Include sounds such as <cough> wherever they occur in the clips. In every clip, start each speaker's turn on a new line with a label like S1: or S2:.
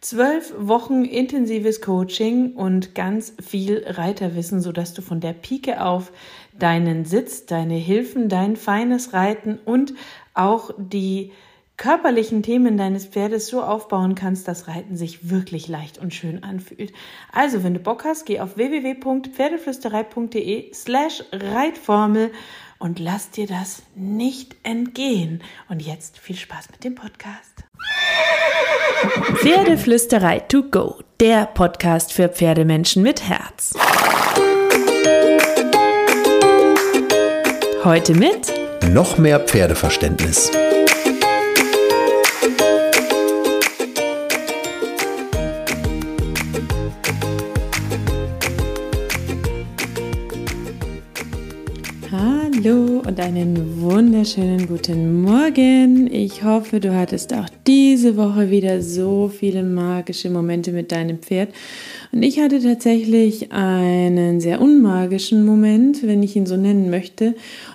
S1: Zwölf Wochen intensives Coaching und ganz viel Reiterwissen, sodass du von der Pike auf deinen Sitz, deine Hilfen, dein feines Reiten und auch die körperlichen Themen deines Pferdes so aufbauen kannst, dass Reiten sich wirklich leicht und schön anfühlt. Also, wenn du Bock hast, geh auf www.pferdeflüsterei.de slash Reitformel und lass dir das nicht entgehen. Und jetzt viel Spaß mit dem Podcast.
S2: Pferdeflüsterei to go, der Podcast für Pferdemenschen mit Herz. Heute mit
S3: noch mehr Pferdeverständnis.
S1: Einen wunderschönen guten Morgen. Ich hoffe, du hattest auch diese Woche wieder so viele magische Momente mit deinem Pferd. Und ich hatte tatsächlich einen sehr unmagischen Moment, wenn ich ihn so nennen möchte.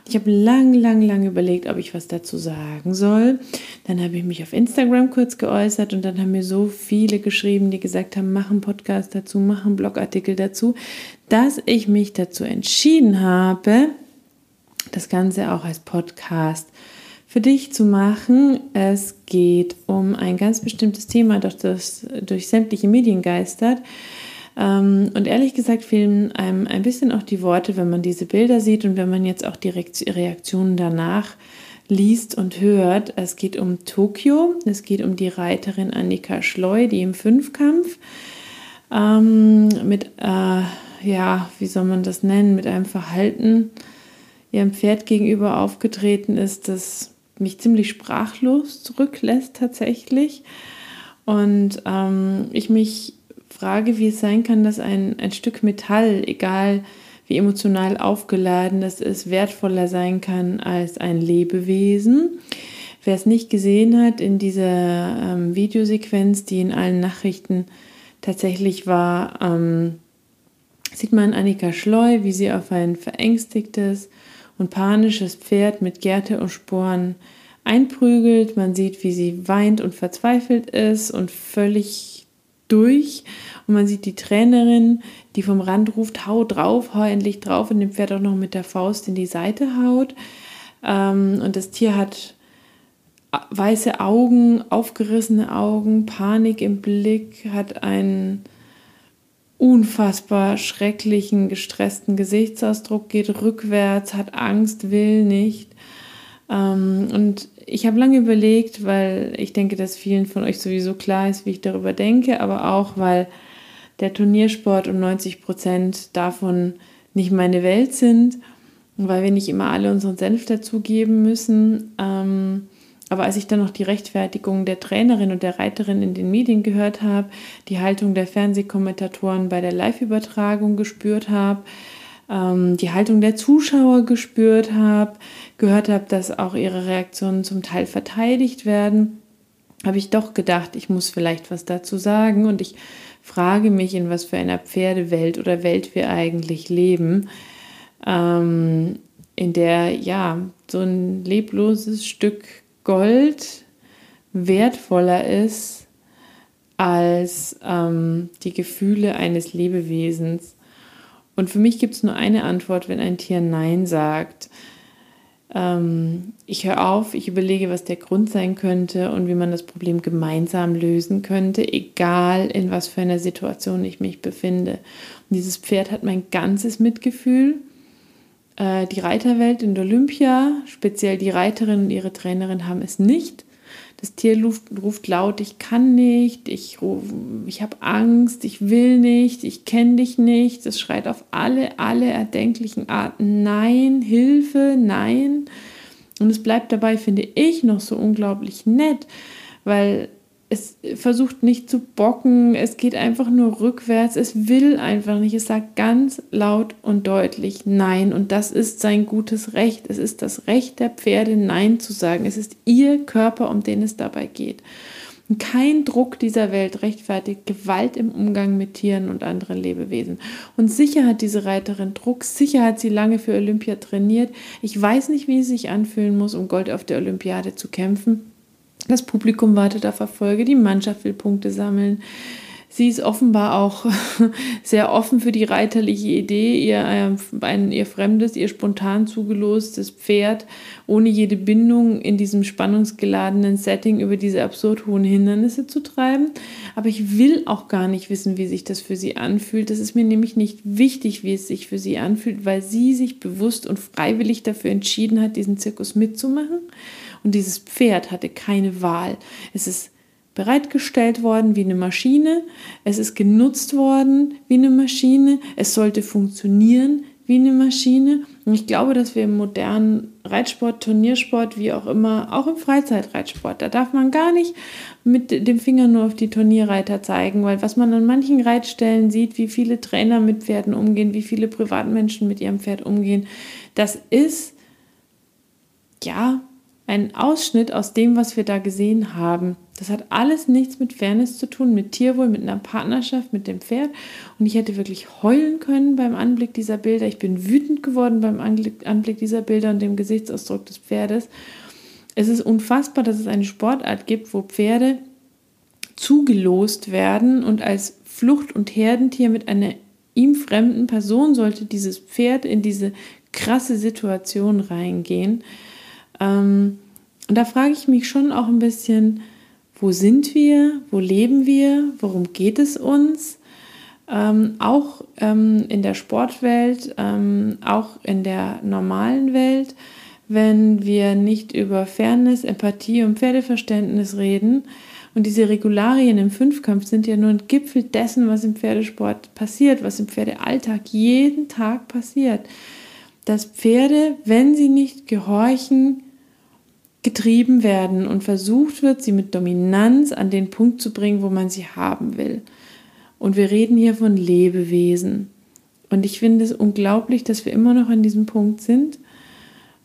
S1: Ich habe lang, lang, lang überlegt, ob ich was dazu sagen soll. Dann habe ich mich auf Instagram kurz geäußert und dann haben mir so viele geschrieben, die gesagt haben, mach einen Podcast dazu, mach einen Blogartikel dazu, dass ich mich dazu entschieden habe, das Ganze auch als Podcast für dich zu machen. Es geht um ein ganz bestimmtes Thema, das durch sämtliche Medien geistert. Ähm, und ehrlich gesagt fehlen einem ein bisschen auch die Worte, wenn man diese Bilder sieht und wenn man jetzt auch die Reaktionen danach liest und hört. Es geht um Tokio, es geht um die Reiterin Annika Schleu, die im Fünfkampf ähm, mit, äh, ja, wie soll man das nennen, mit einem Verhalten ihrem Pferd gegenüber aufgetreten ist, das mich ziemlich sprachlos zurücklässt tatsächlich. Und ähm, ich mich frage, wie es sein kann, dass ein, ein Stück Metall, egal wie emotional aufgeladen es ist, wertvoller sein kann als ein Lebewesen. Wer es nicht gesehen hat, in dieser ähm, Videosequenz, die in allen Nachrichten tatsächlich war, ähm, sieht man Annika Schleu, wie sie auf ein verängstigtes, und panisches Pferd mit Gerte und Sporen einprügelt. Man sieht, wie sie weint und verzweifelt ist und völlig durch. Und man sieht die Trainerin, die vom Rand ruft, hau drauf, hau endlich drauf und dem Pferd auch noch mit der Faust in die Seite haut. Ähm, und das Tier hat weiße Augen, aufgerissene Augen, Panik im Blick, hat einen unfassbar schrecklichen, gestressten Gesichtsausdruck, geht rückwärts, hat Angst, will nicht. Ähm, und ich habe lange überlegt, weil ich denke, dass vielen von euch sowieso klar ist, wie ich darüber denke, aber auch, weil der Turniersport um 90 Prozent davon nicht meine Welt sind, weil wir nicht immer alle unseren Senf dazugeben müssen. Ähm, aber als ich dann noch die Rechtfertigung der Trainerin und der Reiterin in den Medien gehört habe, die Haltung der Fernsehkommentatoren bei der Live-Übertragung gespürt habe, ähm, die Haltung der Zuschauer gespürt habe, gehört habe, dass auch ihre Reaktionen zum Teil verteidigt werden, habe ich doch gedacht, ich muss vielleicht was dazu sagen und ich frage mich, in was für einer Pferdewelt oder Welt wir eigentlich leben, ähm, in der ja so ein lebloses Stück Gold wertvoller ist als ähm, die Gefühle eines Lebewesens. Und für mich gibt es nur eine Antwort, wenn ein Tier Nein sagt. Ähm, ich höre auf, ich überlege, was der Grund sein könnte und wie man das Problem gemeinsam lösen könnte, egal in was für einer Situation ich mich befinde. Und dieses Pferd hat mein ganzes Mitgefühl äh, die Reiterwelt in Olympia, speziell die Reiterin und ihre Trainerin, haben es nicht. Das Tier ruft, ruft laut, ich kann nicht, ich, ich habe Angst, ich will nicht, ich kenne dich nicht. Es schreit auf alle, alle erdenklichen Arten Nein, Hilfe, Nein. Und es bleibt dabei, finde ich, noch so unglaublich nett, weil es versucht nicht zu bocken, es geht einfach nur rückwärts, es will einfach nicht, es sagt ganz laut und deutlich Nein und das ist sein gutes Recht, es ist das Recht der Pferde Nein zu sagen, es ist ihr Körper, um den es dabei geht. Und kein Druck dieser Welt rechtfertigt Gewalt im Umgang mit Tieren und anderen Lebewesen. Und sicher hat diese Reiterin Druck, sicher hat sie lange für Olympia trainiert. Ich weiß nicht, wie es sich anfühlen muss, um Gold auf der Olympiade zu kämpfen. Das Publikum wartet auf Erfolge, die Mannschaft will Punkte sammeln. Sie ist offenbar auch <laughs> sehr offen für die reiterliche Idee, ihr, ein, ihr fremdes, ihr spontan zugelostes Pferd ohne jede Bindung in diesem spannungsgeladenen Setting über diese absurd hohen Hindernisse zu treiben. Aber ich will auch gar nicht wissen, wie sich das für sie anfühlt. Das ist mir nämlich nicht wichtig, wie es sich für sie anfühlt, weil sie sich bewusst und freiwillig dafür entschieden hat, diesen Zirkus mitzumachen. Und dieses Pferd hatte keine Wahl. Es ist bereitgestellt worden wie eine Maschine. Es ist genutzt worden wie eine Maschine. Es sollte funktionieren wie eine Maschine. Und ich glaube, dass wir im modernen Reitsport, Turniersport, wie auch immer, auch im Freizeitreitsport, da darf man gar nicht mit dem Finger nur auf die Turnierreiter zeigen, weil was man an manchen Reitstellen sieht, wie viele Trainer mit Pferden umgehen, wie viele Privatmenschen mit ihrem Pferd umgehen, das ist ja ein Ausschnitt aus dem, was wir da gesehen haben. Das hat alles nichts mit Fairness zu tun, mit Tierwohl, mit einer Partnerschaft, mit dem Pferd. Und ich hätte wirklich heulen können beim Anblick dieser Bilder. Ich bin wütend geworden beim Anblick dieser Bilder und dem Gesichtsausdruck des Pferdes. Es ist unfassbar, dass es eine Sportart gibt, wo Pferde zugelost werden und als Flucht- und Herdentier mit einer ihm fremden Person sollte dieses Pferd in diese krasse Situation reingehen. Ähm, und da frage ich mich schon auch ein bisschen, wo sind wir, wo leben wir, worum geht es uns? Ähm, auch ähm, in der Sportwelt, ähm, auch in der normalen Welt, wenn wir nicht über Fairness, Empathie und Pferdeverständnis reden. Und diese Regularien im Fünfkampf sind ja nur ein Gipfel dessen, was im Pferdesport passiert, was im Pferdealltag jeden Tag passiert. Dass Pferde, wenn sie nicht gehorchen, getrieben werden und versucht wird, sie mit Dominanz an den Punkt zu bringen, wo man sie haben will. Und wir reden hier von Lebewesen. Und ich finde es unglaublich, dass wir immer noch an diesem Punkt sind.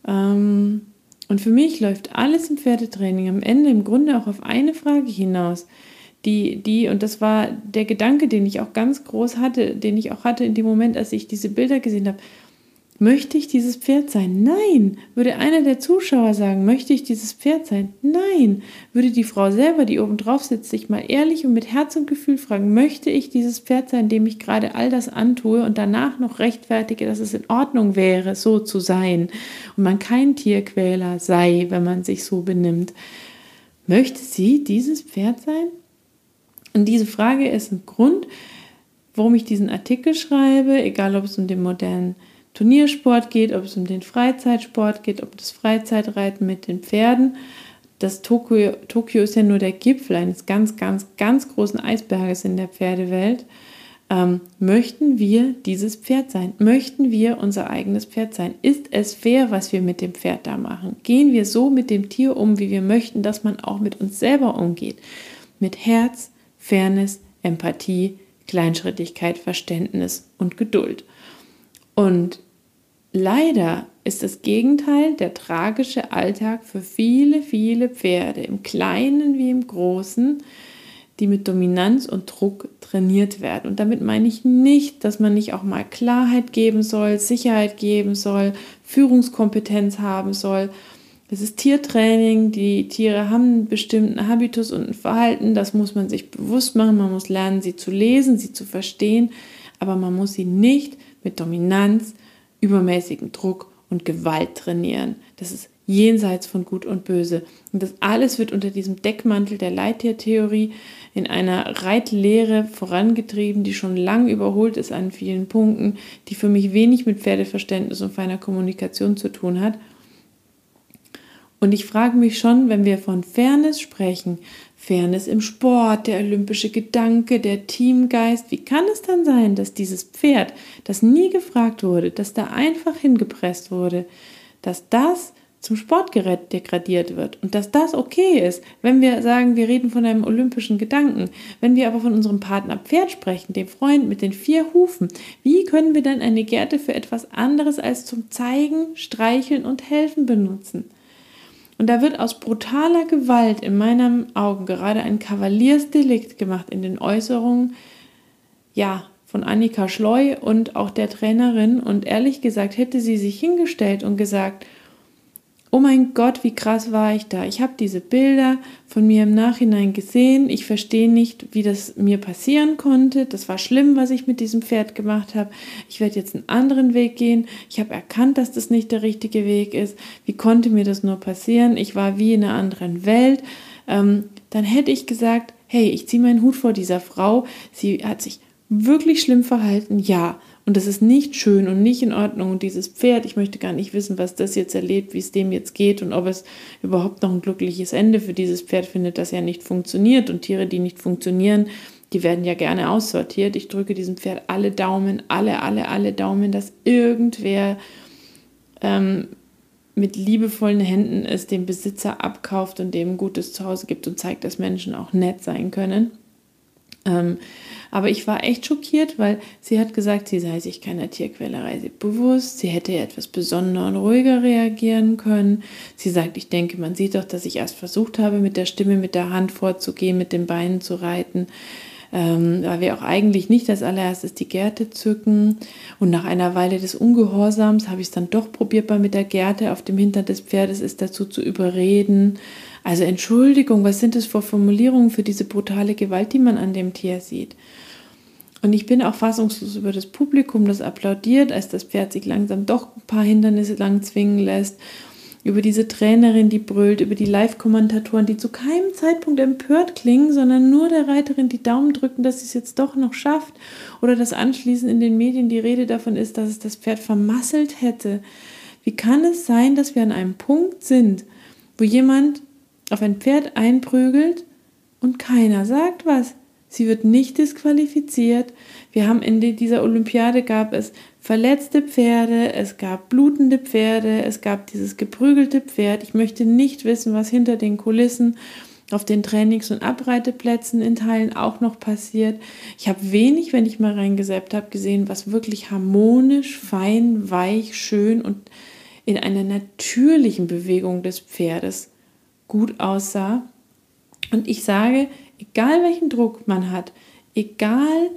S1: Ähm, und für mich läuft alles im Pferdetraining am Ende im Grunde auch auf eine Frage hinaus. Die, die, und das war der Gedanke, den ich auch ganz groß hatte, den ich auch hatte in dem Moment, als ich diese Bilder gesehen habe. Möchte ich dieses Pferd sein? Nein. Würde einer der Zuschauer sagen, möchte ich dieses Pferd sein? Nein. Würde die Frau selber, die oben drauf sitzt, sich mal ehrlich und mit Herz und Gefühl fragen, möchte ich dieses Pferd sein, dem ich gerade all das antue und danach noch rechtfertige, dass es in Ordnung wäre, so zu sein und man kein Tierquäler sei, wenn man sich so benimmt? Möchte sie dieses Pferd sein? Und diese Frage ist ein Grund, warum ich diesen Artikel schreibe, egal ob es um den modernen Turniersport geht, ob es um den Freizeitsport geht, ob das Freizeitreiten mit den Pferden. Das Tokio, Tokio ist ja nur der Gipfel eines ganz, ganz, ganz großen Eisberges in der Pferdewelt. Ähm, möchten wir dieses Pferd sein? Möchten wir unser eigenes Pferd sein? Ist es fair, was wir mit dem Pferd da machen? Gehen wir so mit dem Tier um, wie wir möchten, dass man auch mit uns selber umgeht? Mit Herz, Fairness, Empathie, Kleinschrittigkeit, Verständnis und Geduld. Und leider ist das Gegenteil der tragische Alltag für viele, viele Pferde, im Kleinen wie im Großen, die mit Dominanz und Druck trainiert werden. Und damit meine ich nicht, dass man nicht auch mal Klarheit geben soll, Sicherheit geben soll, Führungskompetenz haben soll. Das ist Tiertraining, die Tiere haben einen bestimmten Habitus und ein Verhalten, das muss man sich bewusst machen, man muss lernen, sie zu lesen, sie zu verstehen, aber man muss sie nicht mit Dominanz, übermäßigen Druck und Gewalt trainieren. Das ist jenseits von Gut und Böse. Und das alles wird unter diesem Deckmantel der Leittiertheorie in einer Reitlehre vorangetrieben, die schon lang überholt ist an vielen Punkten, die für mich wenig mit Pferdeverständnis und feiner Kommunikation zu tun hat. Und ich frage mich schon, wenn wir von Fairness sprechen, Fairness im Sport, der olympische Gedanke, der Teamgeist. Wie kann es dann sein, dass dieses Pferd, das nie gefragt wurde, das da einfach hingepresst wurde, dass das zum Sportgerät degradiert wird und dass das okay ist, wenn wir sagen, wir reden von einem olympischen Gedanken, wenn wir aber von unserem Partner Pferd sprechen, dem Freund mit den vier Hufen, wie können wir dann eine Gerte für etwas anderes als zum Zeigen, Streicheln und Helfen benutzen? Und da wird aus brutaler Gewalt in meinen Augen gerade ein Kavaliersdelikt gemacht in den Äußerungen, ja, von Annika Schleu und auch der Trainerin. Und ehrlich gesagt, hätte sie sich hingestellt und gesagt, oh mein Gott, wie krass war ich da. Ich habe diese Bilder von mir im Nachhinein gesehen. Ich verstehe nicht, wie das mir passieren konnte. Das war schlimm, was ich mit diesem Pferd gemacht habe. Ich werde jetzt einen anderen Weg gehen. Ich habe erkannt, dass das nicht der richtige Weg ist. Wie konnte mir das nur passieren? Ich war wie in einer anderen Welt. Ähm, dann hätte ich gesagt, hey, ich ziehe meinen Hut vor dieser Frau. Sie hat sich wirklich schlimm verhalten. Ja, und das ist nicht schön und nicht in Ordnung. Und dieses Pferd, ich möchte gar nicht wissen, was das jetzt erlebt, wie es dem jetzt geht und ob es überhaupt noch ein glückliches Ende für dieses Pferd findet, das ja nicht funktioniert. Und Tiere, die nicht funktionieren, die werden ja gerne aussortiert. Ich drücke diesem Pferd alle Daumen, alle, alle, alle Daumen, dass irgendwer ähm, mit liebevollen Händen es dem Besitzer abkauft und dem gutes Zuhause gibt und zeigt, dass Menschen auch nett sein können. Ähm, aber ich war echt schockiert, weil sie hat gesagt, sie sei sich keiner Tierquälerei bewusst, sie hätte etwas besonderer und ruhiger reagieren können. Sie sagt, ich denke, man sieht doch, dass ich erst versucht habe, mit der Stimme, mit der Hand vorzugehen, mit den Beinen zu reiten. Ähm, weil wir auch eigentlich nicht als allererstes die Gerte zücken. Und nach einer Weile des Ungehorsams habe ich es dann doch probiert, mal mit der Gerte auf dem Hintern des Pferdes ist dazu zu überreden. Also Entschuldigung, was sind das für Formulierungen für diese brutale Gewalt, die man an dem Tier sieht? Und ich bin auch fassungslos über das Publikum, das applaudiert, als das Pferd sich langsam doch ein paar Hindernisse lang zwingen lässt. Über diese Trainerin, die brüllt, über die Live-Kommentatoren, die zu keinem Zeitpunkt empört klingen, sondern nur der Reiterin die Daumen drücken, dass sie es jetzt doch noch schafft. Oder dass anschließend in den Medien die Rede davon ist, dass es das Pferd vermasselt hätte. Wie kann es sein, dass wir an einem Punkt sind, wo jemand auf ein Pferd einprügelt und keiner sagt was? Sie wird nicht disqualifiziert. Wir haben in dieser Olympiade gab es verletzte Pferde, es gab blutende Pferde, es gab dieses geprügelte Pferd. Ich möchte nicht wissen, was hinter den Kulissen auf den Trainings- und Abreiteplätzen in Teilen auch noch passiert. Ich habe wenig, wenn ich mal reingeseppt habe, gesehen, was wirklich harmonisch, fein, weich, schön und in einer natürlichen Bewegung des Pferdes gut aussah. Und ich sage, egal welchen Druck man hat, egal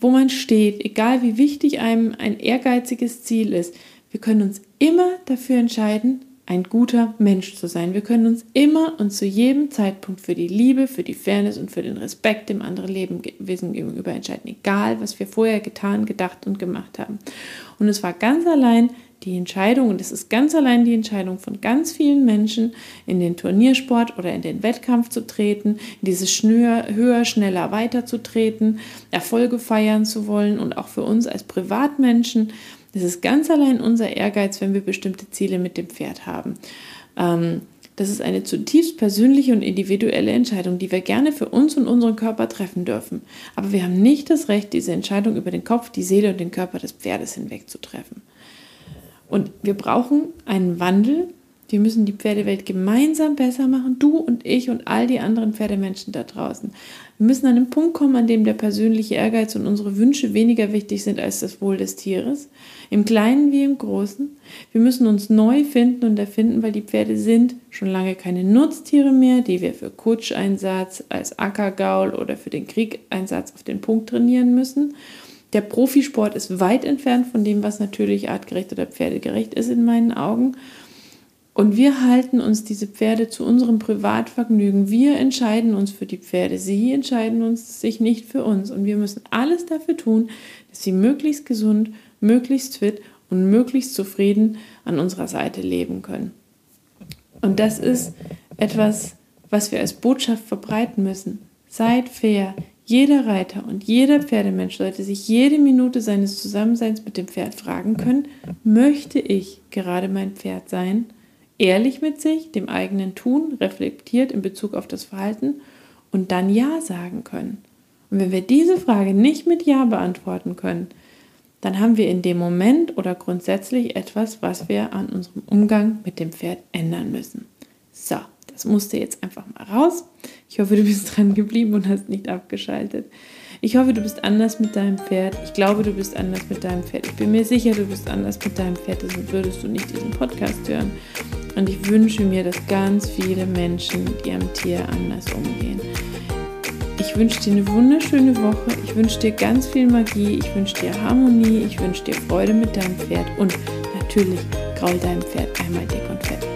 S1: wo man steht, egal wie wichtig einem ein ehrgeiziges Ziel ist, wir können uns immer dafür entscheiden, ein guter Mensch zu sein. Wir können uns immer und zu jedem Zeitpunkt für die Liebe, für die Fairness und für den Respekt dem anderen Lebewesen gegenüber entscheiden, egal was wir vorher getan, gedacht und gemacht haben. Und es war ganz allein die Entscheidung, und es ist ganz allein die Entscheidung von ganz vielen Menschen, in den Turniersport oder in den Wettkampf zu treten, in dieses Schnür, höher, schneller weiterzutreten, Erfolge feiern zu wollen und auch für uns als Privatmenschen. Es ist ganz allein unser Ehrgeiz, wenn wir bestimmte Ziele mit dem Pferd haben. Ähm, das ist eine zutiefst persönliche und individuelle Entscheidung, die wir gerne für uns und unseren Körper treffen dürfen. Aber wir haben nicht das Recht, diese Entscheidung über den Kopf, die Seele und den Körper des Pferdes hinweg zu treffen. Und wir brauchen einen Wandel. Wir müssen die Pferdewelt gemeinsam besser machen, du und ich und all die anderen Pferdemenschen da draußen. Wir müssen an einen Punkt kommen, an dem der persönliche Ehrgeiz und unsere Wünsche weniger wichtig sind als das Wohl des Tieres, im Kleinen wie im Großen. Wir müssen uns neu finden und erfinden, weil die Pferde sind schon lange keine Nutztiere mehr, die wir für Kutscheinsatz, als Ackergaul oder für den Kriegeinsatz auf den Punkt trainieren müssen, der Profisport ist weit entfernt von dem, was natürlich artgerecht oder pferdegerecht ist in meinen Augen. Und wir halten uns diese Pferde zu unserem Privatvergnügen. Wir entscheiden uns für die Pferde. Sie entscheiden uns sich nicht für uns. Und wir müssen alles dafür tun, dass sie möglichst gesund, möglichst fit und möglichst zufrieden an unserer Seite leben können. Und das ist etwas, was wir als Botschaft verbreiten müssen. Seid fair, jeder Reiter und jeder Pferdemensch sollte sich jede Minute seines Zusammenseins mit dem Pferd fragen können, möchte ich gerade mein Pferd sein? Ehrlich mit sich, dem eigenen Tun, reflektiert in Bezug auf das Verhalten und dann Ja sagen können. Und wenn wir diese Frage nicht mit Ja beantworten können, dann haben wir in dem Moment oder grundsätzlich etwas, was wir an unserem Umgang mit dem Pferd ändern müssen. So, das musste jetzt einfach mal raus. Ich hoffe, du bist <laughs> dran geblieben und hast nicht abgeschaltet. Ich hoffe, du bist anders mit deinem Pferd. Ich glaube, du bist anders mit deinem Pferd. Ich bin mir sicher, du bist anders mit deinem Pferd, sonst würdest du nicht diesen Podcast hören. Und ich wünsche mir, dass ganz viele Menschen mit ihrem Tier anders umgehen. Ich wünsche dir eine wunderschöne Woche. Ich wünsche dir ganz viel Magie. Ich wünsche dir Harmonie. Ich wünsche dir Freude mit deinem Pferd. Und natürlich graul deinem Pferd einmal dick und fett.